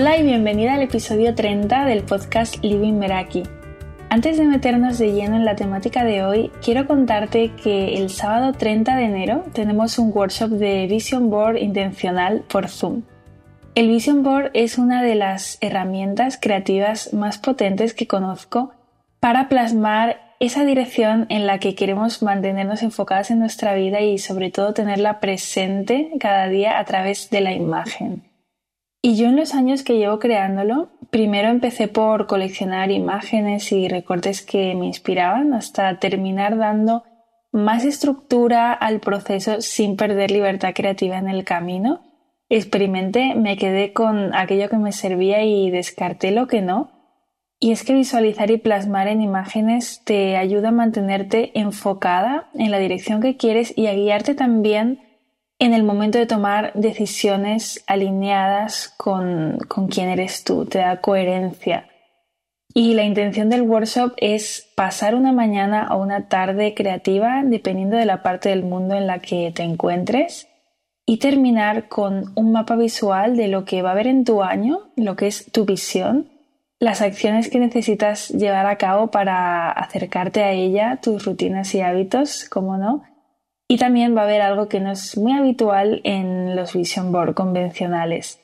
Hola y bienvenida al episodio 30 del podcast Living Meraki. Antes de meternos de lleno en la temática de hoy, quiero contarte que el sábado 30 de enero tenemos un workshop de Vision Board intencional por Zoom. El Vision Board es una de las herramientas creativas más potentes que conozco para plasmar esa dirección en la que queremos mantenernos enfocadas en nuestra vida y sobre todo tenerla presente cada día a través de la imagen. Y yo en los años que llevo creándolo, primero empecé por coleccionar imágenes y recortes que me inspiraban hasta terminar dando más estructura al proceso sin perder libertad creativa en el camino. Experimenté, me quedé con aquello que me servía y descarté lo que no. Y es que visualizar y plasmar en imágenes te ayuda a mantenerte enfocada en la dirección que quieres y a guiarte también en el momento de tomar decisiones alineadas con, con quién eres tú, te da coherencia. Y la intención del workshop es pasar una mañana o una tarde creativa, dependiendo de la parte del mundo en la que te encuentres, y terminar con un mapa visual de lo que va a haber en tu año, lo que es tu visión, las acciones que necesitas llevar a cabo para acercarte a ella, tus rutinas y hábitos, como no, y también va a haber algo que no es muy habitual en los vision board convencionales.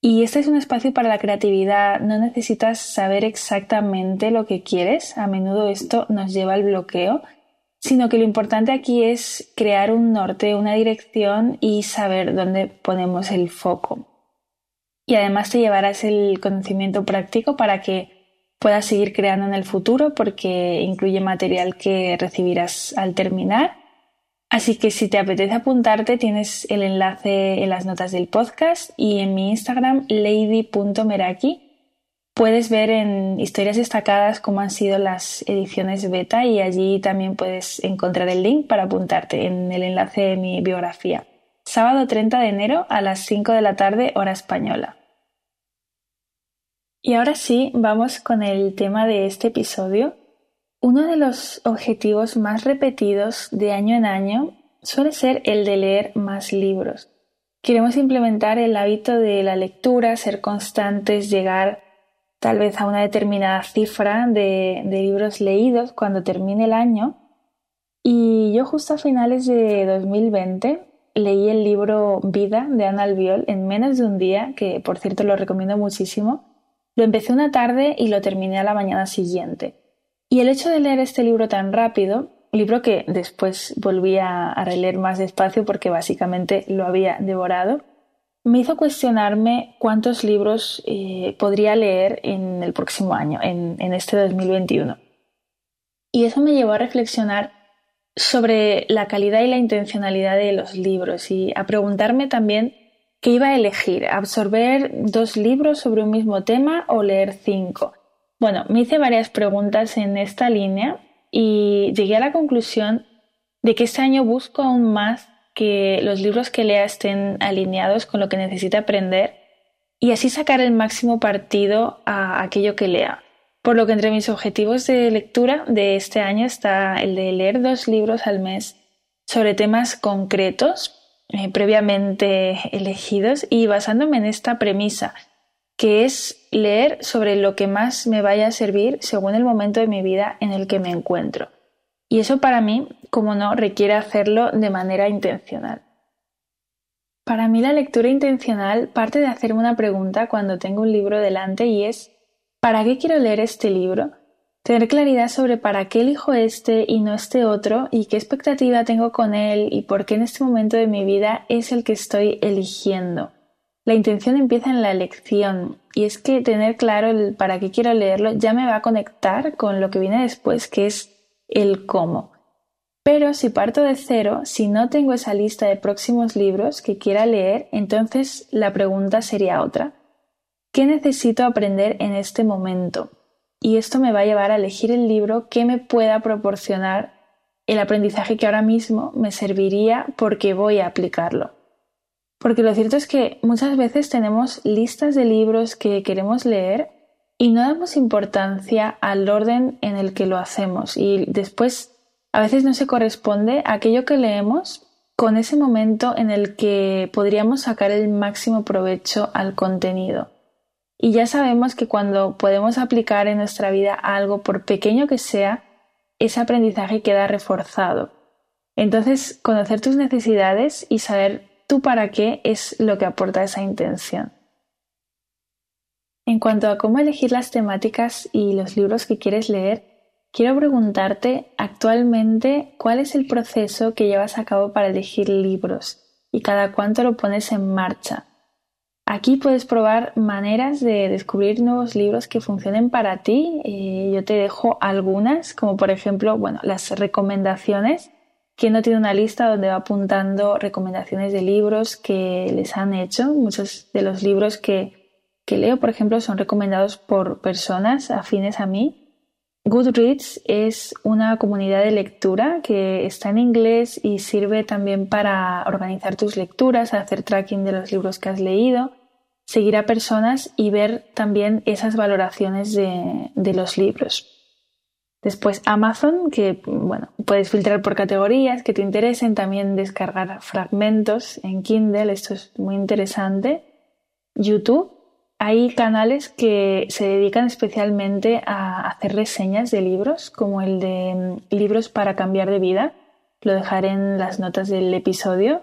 Y este es un espacio para la creatividad, no necesitas saber exactamente lo que quieres, a menudo esto nos lleva al bloqueo, sino que lo importante aquí es crear un norte, una dirección y saber dónde ponemos el foco. Y además te llevarás el conocimiento práctico para que puedas seguir creando en el futuro porque incluye material que recibirás al terminar Así que si te apetece apuntarte, tienes el enlace en las notas del podcast y en mi Instagram, lady.meraki. Puedes ver en historias destacadas cómo han sido las ediciones beta y allí también puedes encontrar el link para apuntarte en el enlace de mi biografía. Sábado 30 de enero a las 5 de la tarde, hora española. Y ahora sí, vamos con el tema de este episodio uno de los objetivos más repetidos de año en año suele ser el de leer más libros. Queremos implementar el hábito de la lectura, ser constantes, llegar tal vez a una determinada cifra de, libros leídos cuando termine el año. Y yo justo a finales de 2020 leí el libro Vida de Ana Albiol en menos de un día, que por cierto lo recomiendo muchísimo. Lo empecé una tarde y lo terminé a la mañana siguiente. Y el hecho de leer este libro tan rápido, libro que después volví a, releer más despacio porque básicamente lo había devorado, me hizo cuestionarme cuántos libros eh, podría leer en el próximo año, en, en este 2021. Y eso me llevó a reflexionar sobre la calidad y la intencionalidad de los libros y a preguntarme también qué iba a elegir, absorber dos libros sobre un mismo tema o leer cinco. Bueno, me hice varias preguntas en esta línea y llegué a la conclusión de que este año busco aún más que los libros que lea estén alineados con lo que necesita aprender y así sacar el máximo partido a aquello que lea. Por lo que entre mis objetivos de lectura de este año está el de leer dos libros al mes sobre temas concretos eh, previamente elegidos y basándome en esta premisa que es leer sobre lo que más me vaya a servir según el momento de mi vida en el que me encuentro. Y eso para mí, como no, requiere hacerlo de manera intencional. Para mí la lectura intencional parte de hacerme una pregunta cuando tengo un libro delante y es ¿para qué quiero leer este libro? Tener claridad sobre para qué elijo este y no este otro y qué expectativa tengo con él y por qué en este momento de mi vida es el que estoy eligiendo. La intención empieza en la elección y es que tener claro el para qué quiero leerlo ya me va a conectar con lo que viene después, que es el cómo. Pero si parto de cero, si no tengo esa lista de próximos libros que quiera leer, entonces la pregunta sería otra. ¿Qué necesito aprender en este momento? Y esto me va a llevar a elegir el libro que me pueda proporcionar el aprendizaje que ahora mismo me serviría porque voy a aplicarlo. Porque lo cierto es que muchas veces tenemos listas de libros que queremos leer y no damos importancia al orden en el que lo hacemos y después a veces no se corresponde aquello que leemos con ese momento en el que podríamos sacar el máximo provecho al contenido. Y ya sabemos que cuando podemos aplicar en nuestra vida algo, por pequeño que sea, ese aprendizaje queda reforzado. Entonces, conocer tus necesidades y saber tú para qué es lo que aporta esa intención. En cuanto a cómo elegir las temáticas y los libros que quieres leer, quiero preguntarte actualmente cuál es el proceso que llevas a cabo para elegir libros y cada cuánto lo pones en marcha. Aquí puedes probar maneras de descubrir nuevos libros que funcionen para ti. Eh, yo te dejo algunas, como por ejemplo, bueno, las recomendaciones. Que no tiene una lista donde va apuntando recomendaciones de libros que les han hecho? Muchos de los libros que que leo, por ejemplo, son recomendados por personas afines a mí. Goodreads es una comunidad de lectura que está en inglés y sirve también para organizar tus lecturas, hacer tracking de los libros que has leído, seguir a personas y ver también esas valoraciones de, de los libros. Después Amazon, que bueno, puedes filtrar por categorías que te interesen, también descargar fragmentos en Kindle, esto es muy interesante. YouTube, hay canales que se dedican especialmente a hacer reseñas de libros, como el de mm, Libros para cambiar de vida. Lo dejaré en las notas del episodio.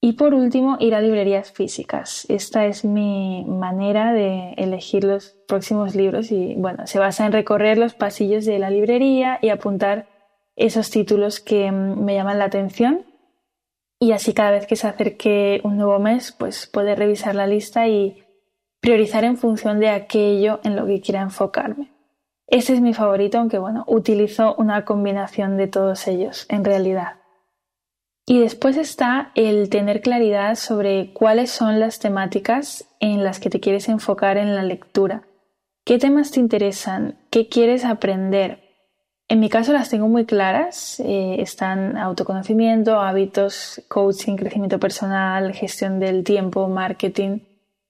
Y por último, ir a librerías físicas. Esta es mi manera de elegir los próximos libros y bueno, se basa en recorrer los pasillos de la librería y apuntar esos títulos que mm, me llaman la atención. Y así cada vez que se acerque un nuevo mes, pues puede revisar la lista y priorizar en función de aquello en lo que quiera enfocarme. Ese es mi favorito, aunque bueno, utilizo una combinación de todos ellos en realidad. Y después está el tener claridad sobre cuáles son las temáticas en las que te quieres enfocar en la lectura. ¿Qué temas te interesan? ¿Qué quieres aprender? En mi caso las tengo muy claras. Eh, están autoconocimiento, hábitos, coaching, crecimiento personal, gestión del tiempo, marketing.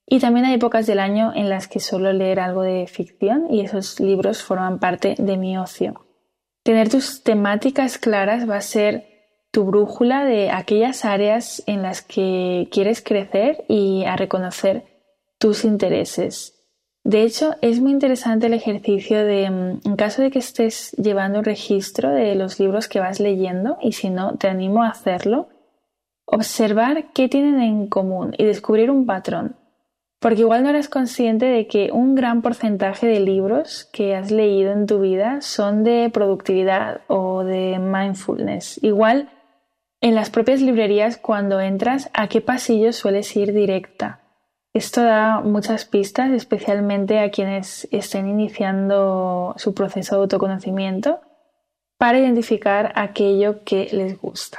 Y también hay épocas del año en las que suelo leer algo de ficción y esos libros forman parte de mi ocio. Tener tus temáticas claras va a ser tu brújula de aquellas áreas en las que quieres crecer y a reconocer tus intereses. De hecho, es muy interesante el ejercicio de, mm, en caso de que estés llevando un registro de los libros que vas leyendo, y si no, te animo a hacerlo, observar qué tienen en común y descubrir un patrón. Porque igual no eres consciente de que un gran porcentaje de libros que has leído en tu vida son de productividad o de mindfulness. Igual en las propias librerías cuando entras a qué pasillo sueles ir directa. Esto da muchas pistas, especialmente a quienes estén iniciando su proceso de autoconocimiento, para identificar aquello que les gusta.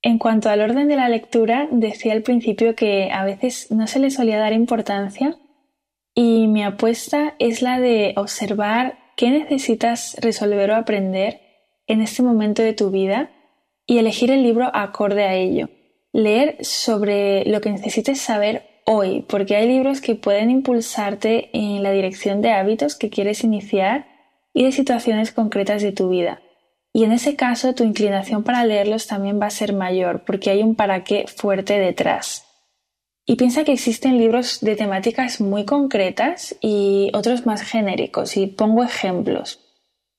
En cuanto al orden de la lectura, decía al principio que a veces no se le solía dar importancia y mi apuesta es la de observar qué necesitas resolver o aprender en este momento de tu vida y elegir el libro acorde a ello. Leer sobre lo que necesites saber hoy, porque hay libros que pueden impulsarte en la dirección de hábitos que quieres iniciar y de situaciones concretas de tu vida. Y en ese caso tu inclinación para leerlos también va a ser mayor porque hay un para qué fuerte detrás. Y piensa que existen libros de temáticas muy concretas y otros más genéricos. Y pongo ejemplos.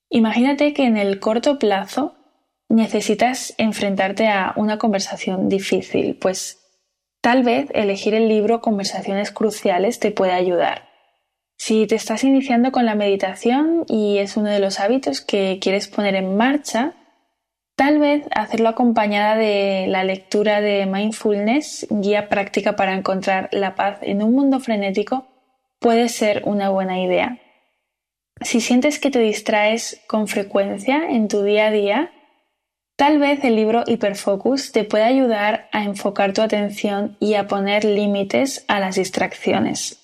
Imagínate que en el corto plazo necesitas enfrentarte a una conversación difícil, pues tal vez elegir el libro Conversaciones Cruciales te puede ayudar. Si te estás iniciando con la meditación y es uno de los hábitos que quieres poner en marcha, tal vez hacerlo acompañada de la lectura de mindfulness, guía práctica para encontrar la paz en un mundo frenético, puede ser una buena idea. Si sientes que te distraes con frecuencia en tu día a día, tal vez el libro Hyperfocus te pueda ayudar a enfocar tu atención y a poner límites a las distracciones.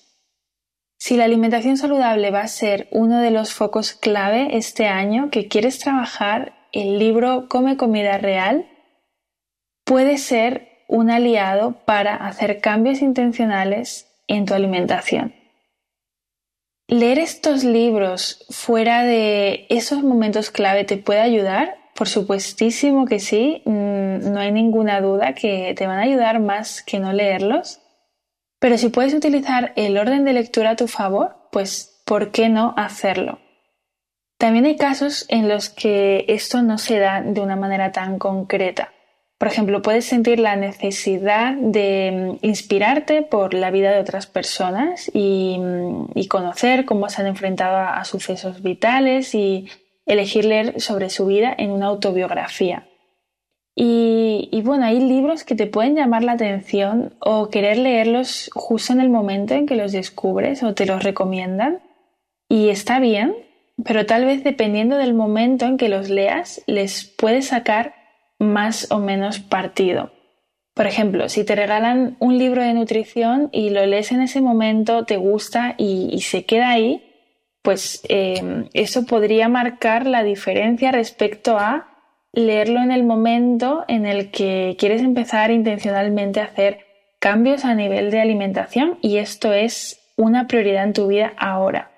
Si la alimentación saludable va a ser uno de los focos clave este año que quieres trabajar, el libro Come comida real puede ser un aliado para hacer cambios intencionales en tu alimentación. ¿Leer estos libros fuera de esos momentos clave te puede ayudar? Por supuestísimo que sí, mm, no hay ninguna duda que te van a ayudar más que no leerlos Pero si puedes utilizar el orden de lectura a tu favor, pues ¿por qué no hacerlo? También hay casos en los que esto no se da de una manera tan concreta. Por ejemplo, puedes sentir la necesidad de mm, inspirarte por la vida de otras personas y, mm, conocer cómo se han enfrentado a, sucesos vitales y elegir leer sobre su vida en una autobiografía. Y, y, bueno, hay libros que te pueden llamar la atención o querer leerlos justo en el momento en que los descubres o te los recomiendan. Y está bien, pero tal vez dependiendo del momento en que los leas, les puedes sacar más o menos partido. Por ejemplo, si te regalan un libro de nutrición y lo lees en ese momento, te gusta y, se queda ahí, pues eh, eso podría marcar la diferencia respecto a leerlo en el momento en el que quieres empezar intencionalmente a hacer cambios a nivel de alimentación y esto es una prioridad en tu vida ahora.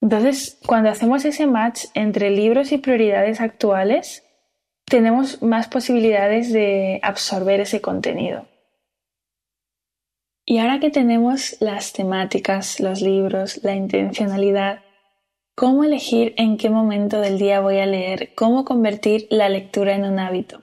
Entonces, cuando hacemos ese match entre libros y prioridades actuales, tenemos más posibilidades de absorber ese contenido. Y ahora que tenemos las temáticas, los libros, la intencionalidad, ¿cómo elegir en qué momento del día voy a leer? ¿Cómo convertir la lectura en un hábito?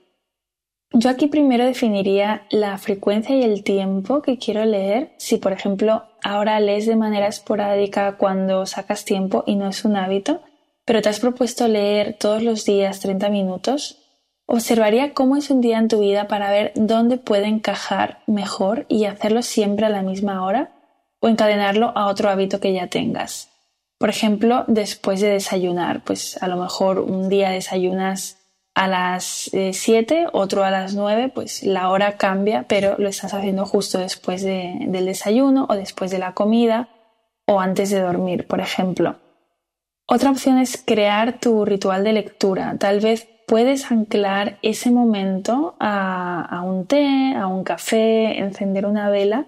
Yo aquí primero definiría la frecuencia y el tiempo que quiero leer. Si, por ejemplo, ahora lees de manera esporádica cuando sacas tiempo y no es un hábito, pero te has propuesto leer todos los días 30 minutos, Observaría cómo es un día en tu vida para ver dónde puede encajar mejor y hacerlo siempre a la misma hora o encadenarlo a otro hábito que ya tengas. Por ejemplo, después de desayunar, pues a lo mejor un día desayunas a las 7, eh, otro a las 9, pues la hora cambia, pero lo estás haciendo justo después del desayuno o después de la comida o antes de dormir, por ejemplo. Otra opción es crear tu ritual de lectura. Tal vez puedes anclar ese momento a, un té, a un café, encender una vela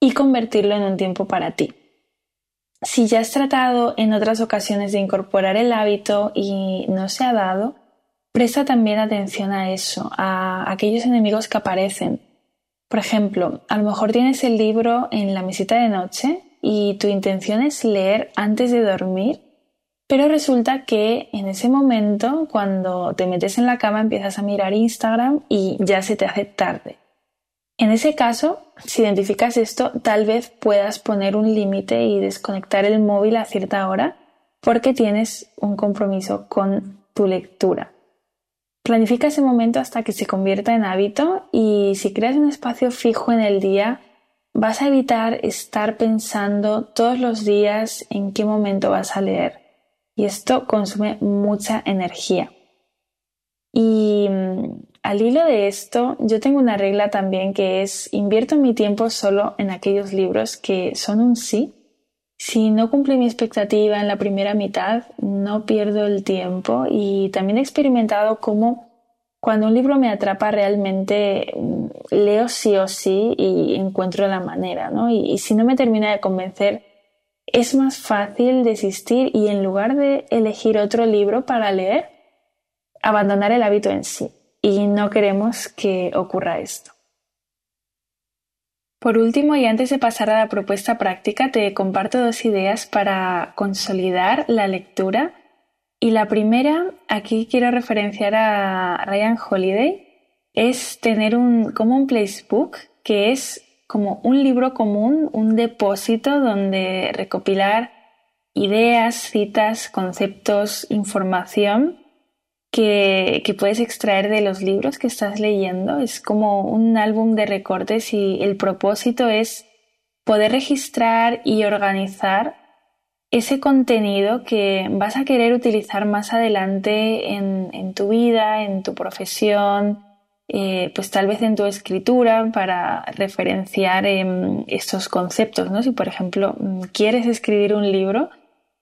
y convertirlo en un tiempo para ti. Si ya has tratado en otras ocasiones de incorporar el hábito y no se ha dado, presta también atención a eso, a aquellos enemigos que aparecen. Por ejemplo, a lo mejor tienes el libro en la mesita de noche y tu intención es leer antes de dormir pero resulta que en ese momento, cuando te metes en la cama, empiezas a mirar Instagram y ya se te hace tarde. En ese caso, si identificas esto, tal vez puedas poner un límite y desconectar el móvil a cierta hora porque tienes un compromiso con tu lectura. Planifica ese momento hasta que se convierta en hábito y si creas un espacio fijo en el día, vas a evitar estar pensando todos los días en qué momento vas a leer y esto consume mucha energía. Y mm, al hilo de esto, yo tengo una regla también que es invierto mi tiempo solo en aquellos libros que son un sí. Si no cumple mi expectativa en la primera mitad, no pierdo el tiempo y también he experimentado cómo cuando un libro me atrapa realmente mm, leo sí o sí y encuentro la manera, ¿no? Y, y si no me termina de convencer, es más fácil desistir y en lugar de elegir otro libro para leer, abandonar el hábito en sí. Y no queremos que ocurra esto. Por último, y antes de pasar a la propuesta práctica, te comparto dos ideas para consolidar la lectura. Y la primera, aquí quiero referenciar a Ryan Holiday, es tener un Common Place Book, que es como un libro común, un depósito donde recopilar ideas, citas, conceptos, información que, puedes extraer de los libros que estás leyendo. Es como un álbum de recortes y el propósito es poder registrar y organizar ese contenido que vas a querer utilizar más adelante en tu vida, en tu profesión, eh, pues tal vez en tu escritura para referenciar em, estos conceptos, ¿no? Si por ejemplo mm, quieres escribir un libro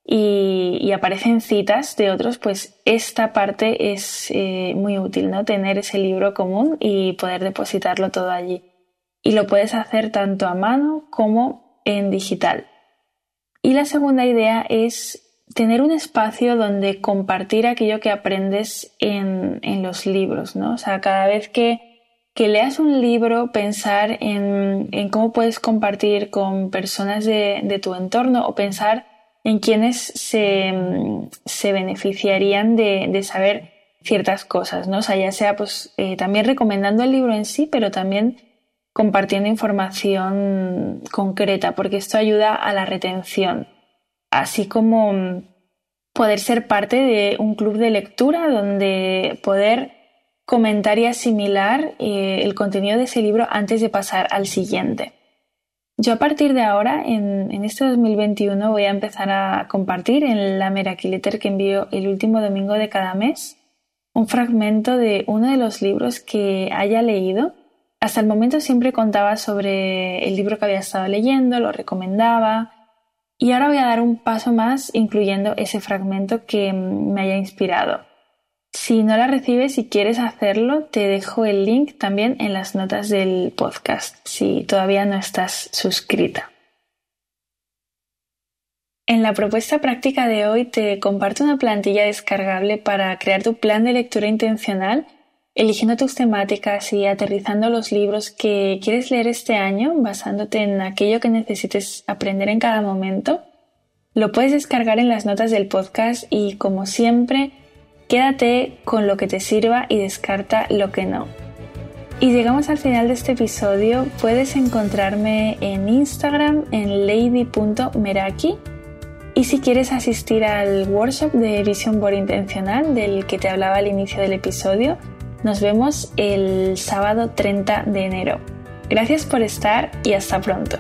y, aparecen citas de otros, pues esta parte es eh, muy útil, ¿no? Tener ese libro común y poder depositarlo todo allí. Y lo puedes hacer tanto a mano como en digital. Y la segunda idea es tener un espacio donde compartir aquello que aprendes en, los libros, ¿no? O sea, cada vez que que leas un libro, pensar en, cómo puedes compartir con personas de, tu entorno o pensar en quienes se, beneficiarían de, saber ciertas cosas, ¿no? O sea, ya sea pues eh, también recomendando el libro en sí, pero también compartiendo información concreta, porque esto ayuda a la retención, así como poder ser parte de un club de lectura donde poder comentar y asimilar eh, el contenido de ese libro antes de pasar al siguiente. Yo a partir de ahora, en, este 2021, voy a empezar a compartir en la Meraki Letter que envío el último domingo de cada mes un fragmento de uno de los libros que haya leído. Hasta el momento siempre contaba sobre el libro que había estado leyendo, lo recomendaba, y ahora voy a dar un paso más incluyendo ese fragmento que me haya inspirado. Si no la recibes y quieres hacerlo, te dejo el link también en las notas del podcast si todavía no estás suscrita. En la propuesta práctica de hoy te comparto una plantilla descargable para crear tu plan de lectura intencional eligiendo tus temáticas y aterrizando los libros que quieres leer este año basándote en aquello que necesites aprender en cada momento. Lo puedes descargar en las notas del podcast y como siempre, quédate con lo que te sirva y descarta lo que no. Y llegamos al final de este episodio. Puedes encontrarme en Instagram en lady.meraki. Y si quieres asistir al workshop de Vision Board Intencional del que te hablaba al inicio del episodio, nos vemos el sábado 30 de enero. Gracias por estar y hasta pronto.